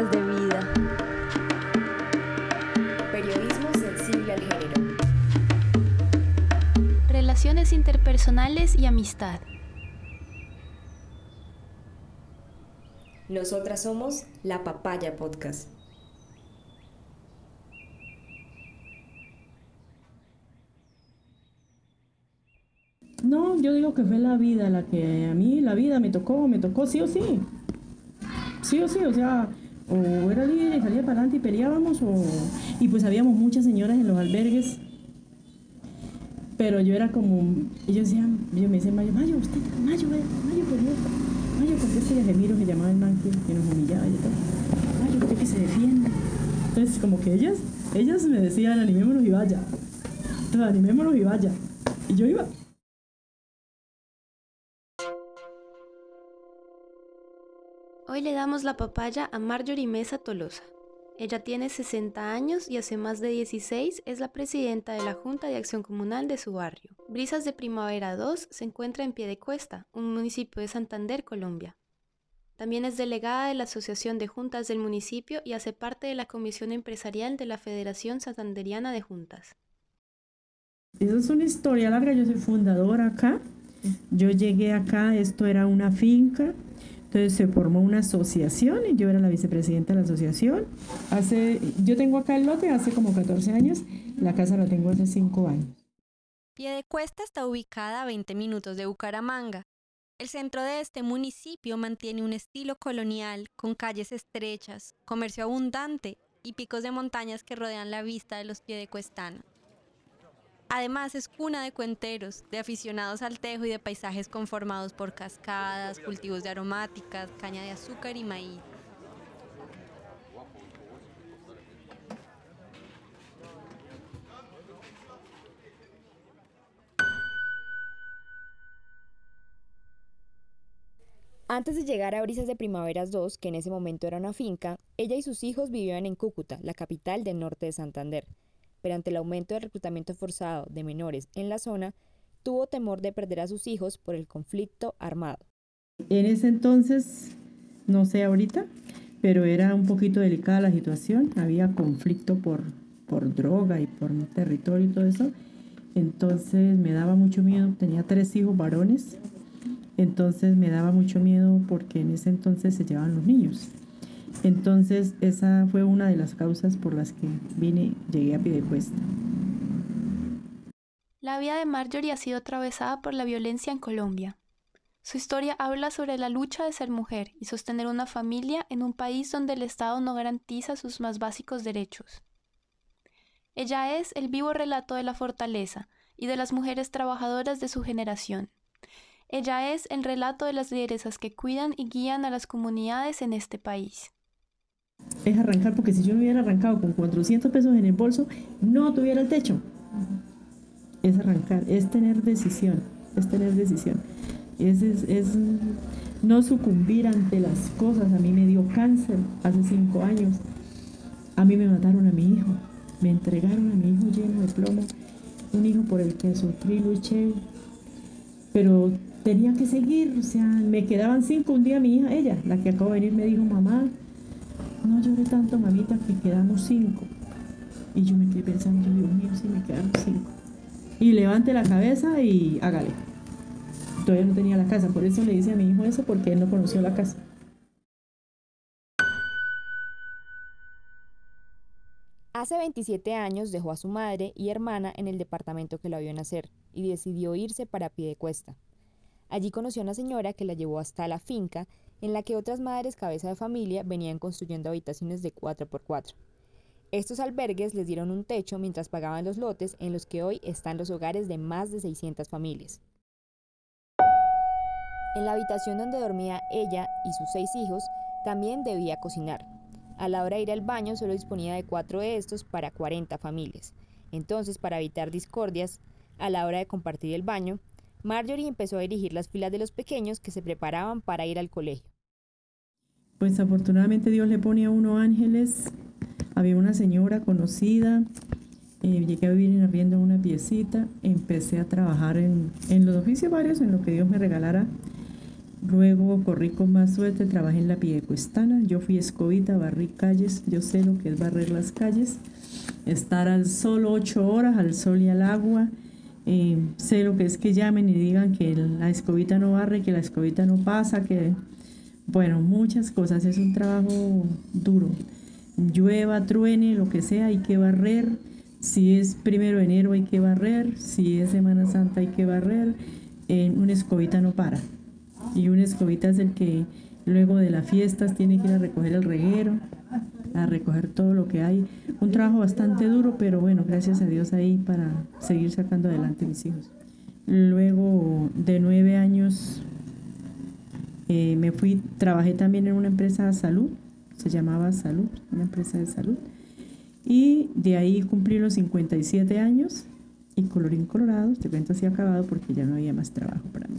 Historias de vida. Periodismo sensible al género. Relaciones interpersonales y amistad. Nosotras somos La Papaya Podcast. No, yo digo que fue la vida la que a mí, la vida me tocó, me tocó sí o sí. Sí o sí, o sea, o era líder y salía para adelante y peleábamos, o... y pues habíamos muchas señoras en los albergues. Pero yo era como, ellos decían, yo me decían, Mayo, Mayo, usted, Mayo, Mayo, Mayo, Mayo, conteste y Gemiro, que llamaba el man que, que nos humillaba y todo. Mayo, usted que se defiende. Entonces, como que ellas, ellas me decían, animémonos y vaya. Entonces, animémonos y vaya. Y yo iba. Hoy le damos la papaya a Marjorie Mesa Tolosa. Ella tiene 60 años y hace más de 16 es la presidenta de la Junta de Acción Comunal de su barrio. Brisas de Primavera 2 se encuentra en Piedecuesta, un municipio de Santander, Colombia. También es delegada de la Asociación de Juntas del municipio y hace parte de la Comisión Empresarial de la Federación Santanderiana de Juntas. Esa es una historia larga, yo soy fundadora acá. Yo llegué acá, esto era una finca, entonces se formó una asociación y yo era la vicepresidenta de la asociación. Hace, yo tengo acá el lote hace como 14 años, la casa la tengo hace 5 años. Piedecuesta está ubicada a 20 minutos de Bucaramanga. El centro de este municipio mantiene un estilo colonial con calles estrechas, comercio abundante y picos de montañas que rodean la vista de los piedecuestanos. Además es cuna de cuenteros, de aficionados al tejo y de paisajes conformados por cascadas, cultivos de aromáticas, caña de azúcar y maíz. Antes de llegar a Brisas de Primaveras 2, que en ese momento era una finca, ella y sus hijos vivían en Cúcuta, la capital del norte de Santander. Pero ante el aumento del reclutamiento forzado de menores en la zona, tuvo temor de perder a sus hijos por el conflicto armado. En ese entonces, no sé ahorita, pero era un poquito delicada la situación, había conflicto por, por droga y por territorio y todo eso. Entonces me daba mucho miedo, tenía tres hijos varones, entonces me daba mucho miedo porque en ese entonces se llevaban los niños. Entonces esa fue una de las causas por las que vine, llegué a Piedecuesta. La vida de Marjorie ha sido atravesada por la violencia en Colombia. Su historia habla sobre la lucha de ser mujer y sostener una familia en un país donde el Estado no garantiza sus más básicos derechos. Ella es el vivo relato de la fortaleza y de las mujeres trabajadoras de su generación. Ella es el relato de las lideresas que cuidan y guían a las comunidades en este país. Es arrancar, porque si yo no hubiera arrancado con 400 pesos en el bolso, no tuviera el techo. Es arrancar, es tener decisión, es tener decisión. Es, es, es no sucumbir ante las cosas. A mí me dio cáncer hace cinco años. A mí me mataron a mi hijo. Me entregaron a mi hijo lleno de plomo. Un hijo por el que sufrí, luché. Pero tenía que seguir, o sea, me quedaban cinco. Un día mi hija, ella, la que acabo de venir, me dijo, mamá, no lloré tanto, mamita, que quedamos cinco. Y yo me quedé pensando, Dios mío, si me quedaron cinco. Y levante la cabeza y hágale. Todavía no tenía la casa, por eso le dice a mi hijo eso, porque él no conoció la casa. Hace 27 años dejó a su madre y hermana en el departamento que la vio nacer y decidió irse para Piedecuesta. Allí conoció a una señora que la llevó hasta la finca en la que otras madres cabeza de familia venían construyendo habitaciones de 4x4. Estos albergues les dieron un techo mientras pagaban los lotes en los que hoy están los hogares de más de 600 familias. En la habitación donde dormía ella y sus seis hijos, también debía cocinar. A la hora de ir al baño solo disponía de cuatro de estos para 40 familias. Entonces, para evitar discordias, a la hora de compartir el baño, Marjorie empezó a dirigir las filas de los pequeños que se preparaban para ir al colegio. Pues afortunadamente Dios le pone a uno ángeles. Había una señora conocida, eh, llegué a vivir en arriendo una piecita, empecé a trabajar en, en los oficios varios, en lo que Dios me regalara. Luego corrí con más suerte, trabajé en la Piedecuestana. Yo fui escobita, barrí calles. Yo sé lo que es barrer las calles. Estar al sol ocho horas, al sol y al agua. Sé lo que es que llamen y digan que la escobita no barre, que la escobita no pasa, que... Bueno, muchas cosas. Es un trabajo duro. Llueva, truene, lo que sea, hay que barrer. Si es primero de enero hay que barrer. Si es Semana Santa hay que barrer. Eh, una escobita no para y una escobita es el que luego de las fiestas tiene que ir a recoger el reguero, a recoger todo lo que hay. Un trabajo bastante duro, pero bueno, gracias a Dios ahí para seguir sacando adelante mis hijos. Luego de nueve años eh, me fui, trabajé también en una empresa de salud, se llamaba Salud, una empresa de salud. Y de ahí cumplí los 57 años y colorín colorado, este evento se ha acabado porque ya no había más trabajo para mí.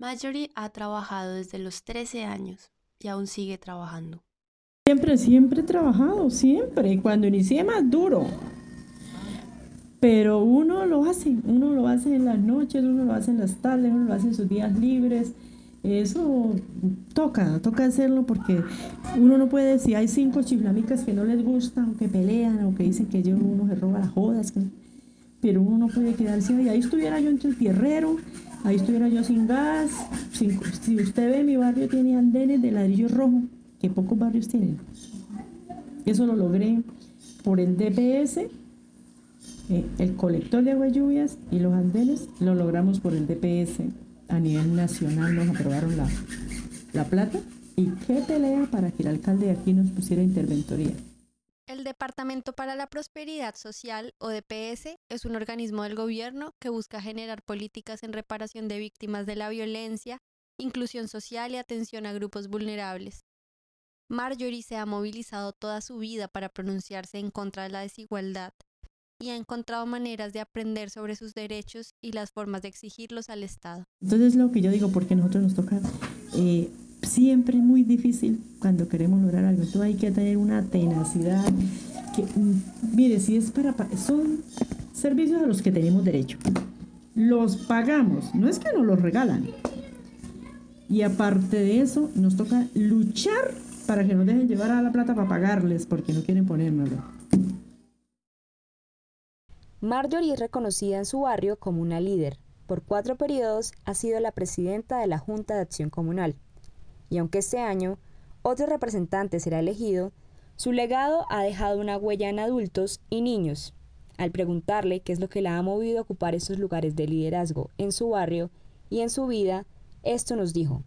Marjorie ha trabajado desde los 13 años y aún sigue trabajando. Siempre, siempre he trabajado, siempre. Cuando inicié más duro. Pero uno lo hace, uno lo hace en las noches, uno lo hace en las tardes, uno lo hace en sus días libres. Eso toca, toca hacerlo porque uno no puede decir, hay cinco chiflamicas que no les gustan, o que pelean, o que dicen que yo uno se roba las jodas, pero uno no puede quedarse ahí. Ahí estuviera yo entre el tierrero Ahí estuviera yo sin gas. si usted ve, mi barrio tiene andenes de ladrillo rojo, que pocos barrios tienen. Eso lo logré por el DPS, eh, el colector de agua lluvias y los andenes lo logramos por el DPS. A nivel nacional nos aprobaron la, la plata. ¿Y qué pelea para que el alcalde de aquí nos pusiera interventoría? El Departamento para la Prosperidad Social, o DPS, es un organismo del gobierno que busca generar políticas en reparación de víctimas de la violencia, inclusión social y atención a grupos vulnerables. Marjorie se ha movilizado toda su vida para pronunciarse en contra de la desigualdad y ha encontrado maneras de aprender sobre sus derechos y las formas de exigirlos al Estado. Entonces lo que yo digo, porque nosotros nos toca eh, siempre muy difícil cuando queremos lograr algo. Entonces hay que tener una tenacidad. Que, mm, mire, si es para... Son servicios a los que tenemos derecho. Los pagamos, no es que nos los regalan. Y aparte de eso, nos toca luchar para que nos dejen llevar a la plata para pagarles, porque no quieren ponérnoslo. Marjorie es reconocida en su barrio como una líder. Por cuatro periodos ha sido la presidenta de la Junta de Acción Comunal y aunque este año otro representante será elegido, su legado ha dejado una huella en adultos y niños. Al preguntarle qué es lo que la ha movido a ocupar esos lugares de liderazgo en su barrio y en su vida, esto nos dijo.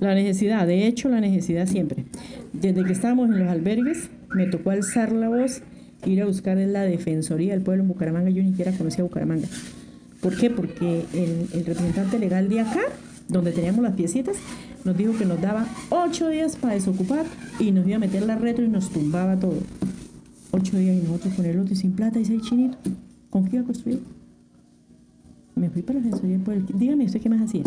La necesidad, de hecho la necesidad siempre. Desde que estábamos en los albergues, me tocó alzar la voz, ir a buscar en la Defensoría del Pueblo en Bucaramanga. Yo ni siquiera conocía Bucaramanga. ¿Por qué? Porque el, el representante legal de acá donde teníamos las piecitas, nos dijo que nos daba ocho días para desocupar y nos iba a meter la retro y nos tumbaba todo. Ocho días y nosotros con el otro y sin plata y seis chinitos. ¿Con qué iba a construir? Me fui para la defensoría por. Dígame usted qué más hacía.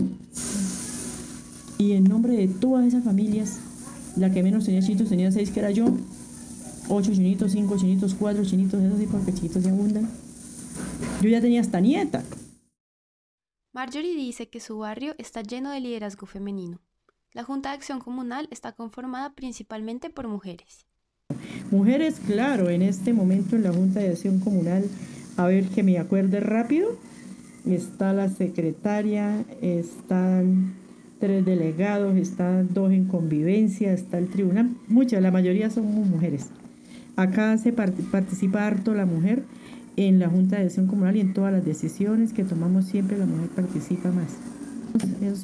Y en nombre de todas esas familias, la que menos tenía chinitos tenía seis, que era yo. Ocho chinitos, cinco chinitos, cuatro chinitos, eso sí, porque chinitos se abundan. Yo ya tenía hasta nieta. Marjorie dice que su barrio está lleno de liderazgo femenino. La Junta de Acción Comunal está conformada principalmente por mujeres. Mujeres, claro, en este momento en la Junta de Acción Comunal, a ver que me acuerde rápido, está la secretaria, están tres delegados, están dos en convivencia, está el tribunal, muchas, la mayoría son mujeres. Acá se participa harto la mujer en la Junta de Acción Comunal y en todas las decisiones que tomamos siempre la mujer participa más.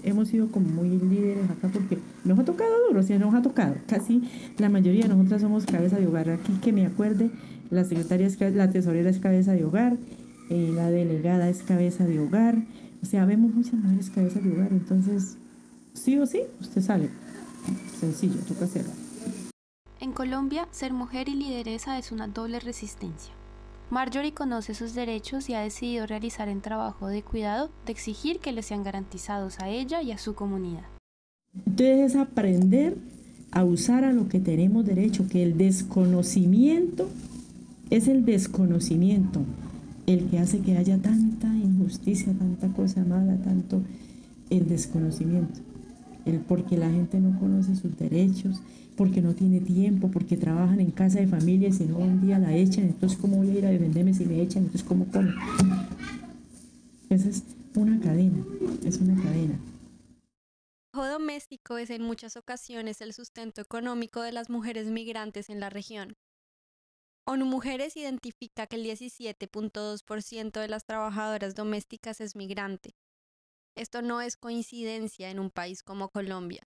Hemos, sido como muy líderes acá porque nos ha tocado duro, sí, nos ha tocado. Casi la mayoría de nosotras somos cabeza de hogar. Aquí que me acuerde, la secretaria es la tesorera es cabeza de hogar, eh, la delegada es cabeza de hogar. O sea, vemos muchas mujeres cabeza de hogar. Entonces, sí o sí, usted sale. Sencillo, toca hacerlo. En Colombia, ser mujer y lideresa es una doble resistencia. Marjorie conoce sus derechos y ha decidido realizar el trabajo de cuidado de exigir que le sean garantizados a ella y a su comunidad. Entonces es aprender a usar a lo que tenemos derecho, que el desconocimiento es el desconocimiento. el que hace que haya tanta injusticia, tanta cosa mala, tanto el desconocimiento, el porque la gente no conoce sus derechos, porque no tiene tiempo, porque trabajan en casa de familia y si no un día la echan, entonces cómo voy a ir a defenderme si me echan, entonces cómo como. Esa es una cadena, es una cadena. El trabajo doméstico es en muchas ocasiones el sustento económico de las mujeres migrantes en la región. ONU Mujeres identifica que el 17.2% de las trabajadoras domésticas es migrante. Esto no es coincidencia en un país como Colombia,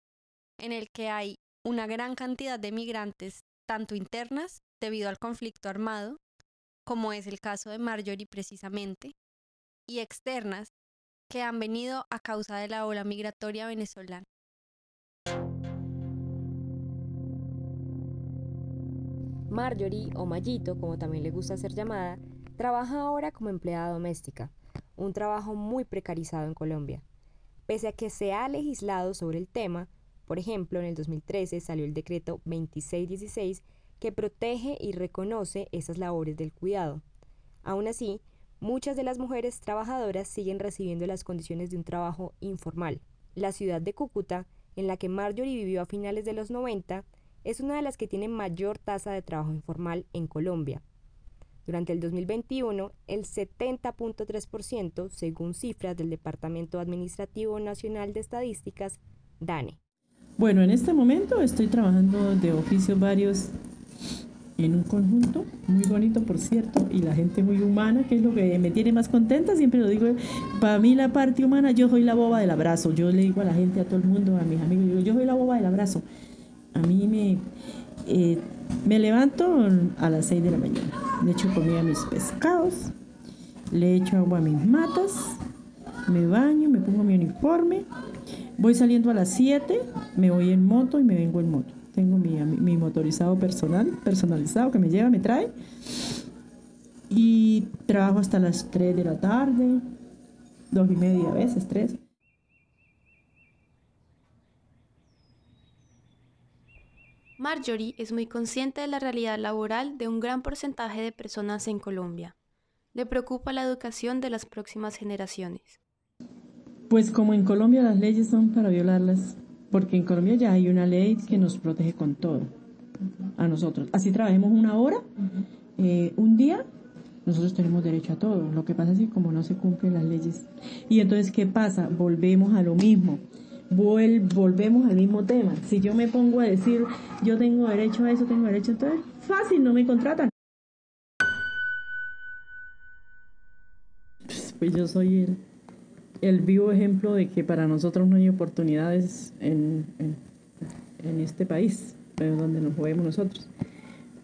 en el que hay una gran cantidad de migrantes, tanto internas, debido al conflicto armado, como es el caso de Marjorie precisamente, y externas, que han venido a causa de la ola migratoria venezolana. Marjorie, o Mayito, como también le gusta ser llamada, trabaja ahora como empleada doméstica, un trabajo muy precarizado en Colombia. Pese a que se ha legislado sobre el tema, por ejemplo, en el 2013 salió el decreto 2616 que protege y reconoce esas labores del cuidado. Aún así, muchas de las mujeres trabajadoras siguen recibiendo las condiciones de un trabajo informal. La ciudad de Cúcuta, en la que Marjorie vivió a finales de los 90, es una de las que tiene mayor tasa de trabajo informal en Colombia. Durante el 2021, el 70.3%, según cifras del Departamento Administrativo Nacional de Estadísticas, DANE. Bueno, en este momento estoy trabajando de oficios varios en un conjunto, muy bonito por cierto, y la gente muy humana, que es lo que me tiene más contenta, siempre lo digo, para mí la parte humana, yo soy la boba del abrazo, yo le digo a la gente, a todo el mundo, a mis amigos, digo, yo soy la boba del abrazo, a mí me, eh, me levanto a las 6 de la mañana, le echo comida a mis pescados, le echo agua a mis matas, me baño, me pongo mi uniforme, voy saliendo a las 7, me voy en moto y me vengo en moto. Tengo mi, motorizado personal, personalizado, que me lleva, me trae. Y trabajo hasta las 3 de la tarde, dos y media a veces, tres. Marjorie es muy consciente de la realidad laboral de un gran porcentaje de personas en Colombia. Le preocupa la educación de las próximas generaciones. Pues como en Colombia las leyes son para violarlas, porque en Colombia ya hay una ley que nos protege con todo, a nosotros. Así trabajemos una hora, eh, un día, nosotros tenemos derecho a todo. Lo que pasa es que como no se cumplen las leyes. Y entonces, ¿qué pasa? Volvemos a lo mismo. Volvemos al mismo tema. Si yo me pongo a decir, yo tengo derecho a eso, tengo derecho a todo, fácil, no me contratan. Pues yo soy el el vivo ejemplo de que para nosotros no hay oportunidades en, en, este país, donde nos movemos nosotros.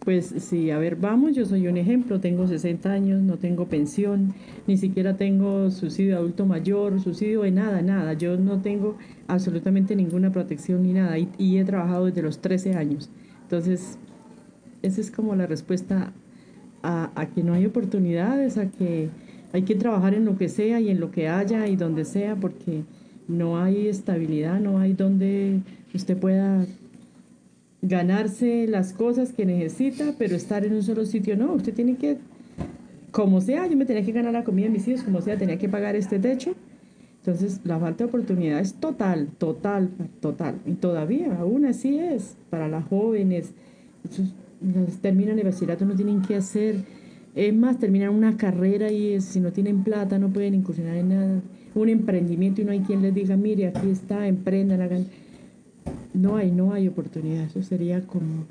Pues sí, a ver, vamos, yo soy un ejemplo, tengo 60 años, no tengo pensión, ni siquiera tengo subsidio de adulto mayor, subsidio de nada, nada, yo no tengo absolutamente ninguna protección ni nada y, he trabajado desde los 13 años. Entonces, esa es como la respuesta a que no hay oportunidades, a que hay que trabajar en lo que sea y en lo que haya y donde sea porque no hay estabilidad, no hay donde usted pueda ganarse las cosas que necesita, pero estar en un solo sitio no, usted tiene que, como sea, yo me tenía que ganar la comida de mis hijos, como sea, tenía que pagar este techo. Entonces, la falta de oportunidad es total, total, total. Y todavía, aún así es, para las jóvenes, terminan el bachillerato, no tienen que hacer es más, terminan una carrera y si no tienen plata no pueden incursionar en nada. Un emprendimiento y no hay quien les diga, mire, aquí está, emprendan, hagan. No hay, no hay oportunidad. Eso sería como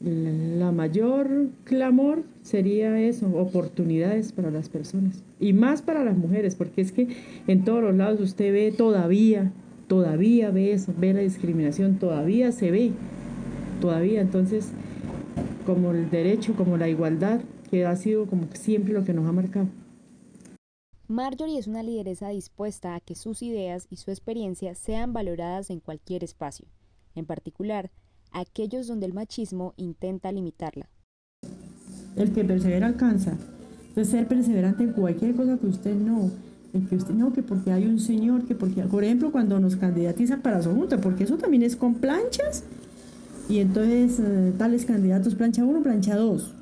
la mayor clamor sería eso, oportunidades para las personas. Y más para las mujeres, porque es que en todos los lados usted ve todavía, todavía ve eso, ve la discriminación, todavía se ve, todavía. Entonces, como el derecho, como la igualdad, que ha sido como siempre lo que nos ha marcado. Marjorie es una lideresa dispuesta a que sus ideas y su experiencia sean valoradas en cualquier espacio, en particular aquellos donde el machismo intenta limitarla. El que persevera alcanza. De ser perseverante en cualquier cosa que usted no, en que usted no, que porque hay un señor, que porque, por ejemplo, cuando nos candidatizan para su junta, porque eso también es con planchas, y entonces eh, tales candidatos, plancha uno, plancha dos.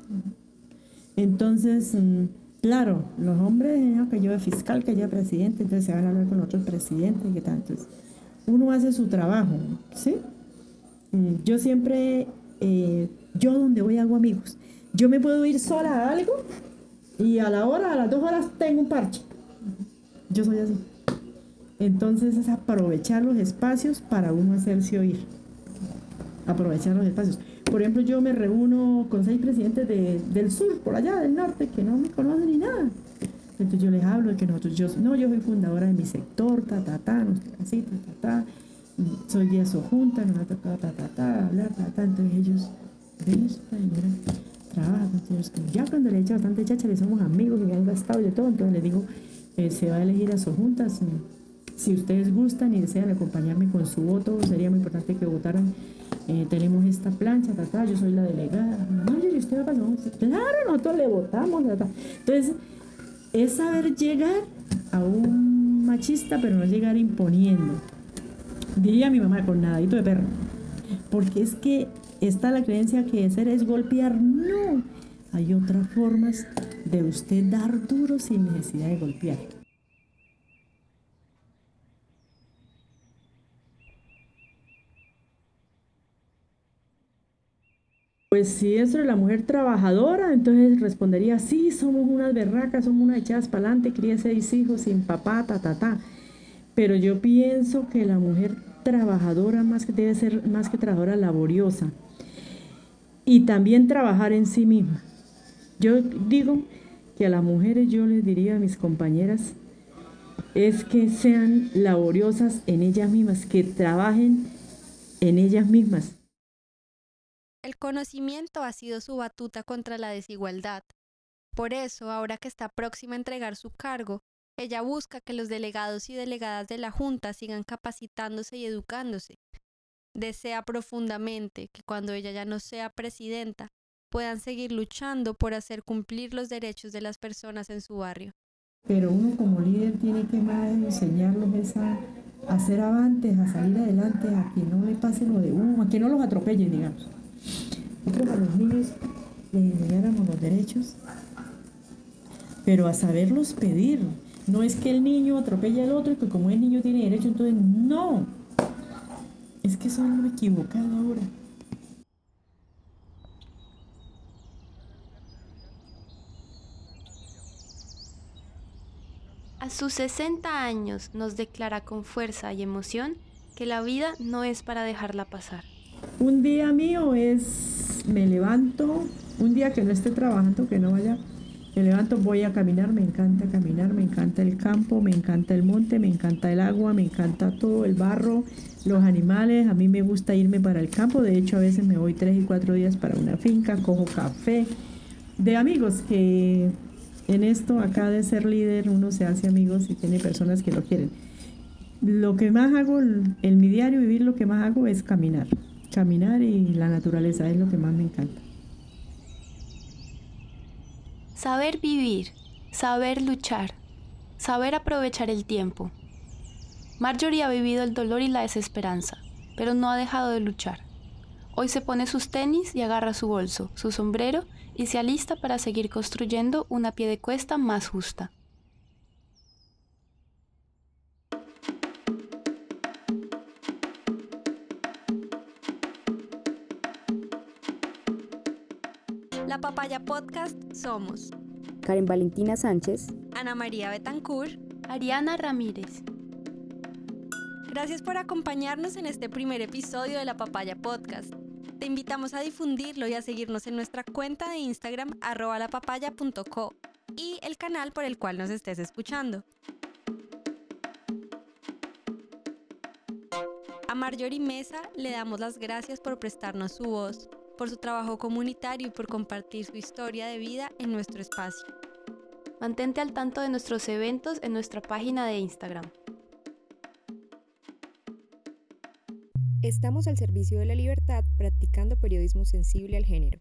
Entonces, mm, Claro, los hombres, que yo fiscal, que yo presidente, entonces se van a hablar con otros presidentes y qué tal. Entonces, uno hace su trabajo, ¿sí? Mm, yo siempre, eh, yo donde voy hago amigos. Yo me puedo ir sola a algo y a la hora, a las dos horas, tengo un parche. Yo soy así. Entonces es aprovechar los espacios para uno hacerse oír. Aprovechar los espacios. Por ejemplo, yo me reúno con seis presidentes del sur, por allá del norte, que no me conocen ni nada. Entonces yo les hablo de que nosotros, yo, no, yo soy fundadora de mi sector, ta, ta, ta, no así, ta, ta, ta, soy de junta, no, ta, ta, ta, ta, ta, hablar, ta, ta, entonces ellos, ellos, trabaja, entonces, ya cuando le he hecho bastante chacha, le somos amigos y me han gastado de todo, entonces le digo, eh, se va a elegir a sus juntas, si ustedes gustan y desean acompañarme con su voto, sería muy importante que votaran. Eh, tenemos esta plancha, ta, yo soy la delegada. ¿y usted va a pasar? Claro, nosotros le votamos. Entonces, es saber llegar a un machista, pero no llegar imponiendo. Diría mi mamá con nadito de perro. Porque es que está la creencia que ser es golpear. No, hay otras formas de usted dar duro sin necesidad de golpear. Pues si eso es la mujer trabajadora, entonces respondería, sí, somos unas berracas, somos unas echadas para adelante, cría seis hijos sin papá, ta, ta, ta. Pero yo pienso que la mujer trabajadora más que debe ser más que trabajadora laboriosa y también trabajar en sí misma. Yo digo que a las mujeres yo les diría a mis compañeras es que sean laboriosas en ellas mismas, que trabajen en ellas mismas. El conocimiento ha sido su batuta contra la desigualdad. Por eso, ahora que está próxima a entregar su cargo, ella busca que los delegados y delegadas de la Junta sigan capacitándose y educándose. Desea profundamente que cuando ella ya no sea presidenta, puedan seguir luchando por hacer cumplir los derechos de las personas en su barrio. Pero uno como líder tiene que más enseñarlos a, hacer avantes, a salir adelante, a que no le pase lo de uno, a que no los atropellen, digamos. Nosotros a los niños les enseñáramos los derechos, pero a saberlos pedir. No es que el niño atropelle al otro y que como el niño tiene derecho, entonces no. Es que son lo equivocado ahora. A sus 60 años nos declara con fuerza y emoción que la vida no es para dejarla pasar. Un día mío es, me levanto, un día que no esté trabajando, que no vaya, me levanto, voy a caminar, me encanta caminar, me encanta el campo, me encanta el monte, me encanta el agua, me encanta todo, el barro, los animales, a mí me gusta irme para el campo, de hecho a veces me voy tres y cuatro días para una finca, cojo café, de amigos que en esto acá de ser líder uno se hace amigos y tiene personas que lo quieren. Lo que más hago en mi diario vivir, lo que más hago es caminar. Caminar y la naturaleza es lo que más me encanta. Saber vivir, saber luchar, saber aprovechar el tiempo. Marjorie ha vivido el dolor y la desesperanza, pero no ha dejado de luchar. Hoy se pone sus tenis y agarra su bolso, su sombrero y se alista para seguir construyendo una pie de cuesta más justa. La Papaya Podcast somos Karen Valentina Sánchez, Ana María Betancourt, Ariana Ramírez. Gracias por acompañarnos en este primer episodio de La Papaya Podcast. Te invitamos a difundirlo y a seguirnos en nuestra cuenta de Instagram arroba lapapaya.co y el canal por el cual nos estés escuchando. A Marjorie Mesa le damos las gracias por prestarnos su voz por su trabajo comunitario y por compartir su historia de vida en nuestro espacio. Mantente al tanto de nuestros eventos en nuestra página de Instagram. Estamos al servicio de la libertad practicando periodismo sensible al género.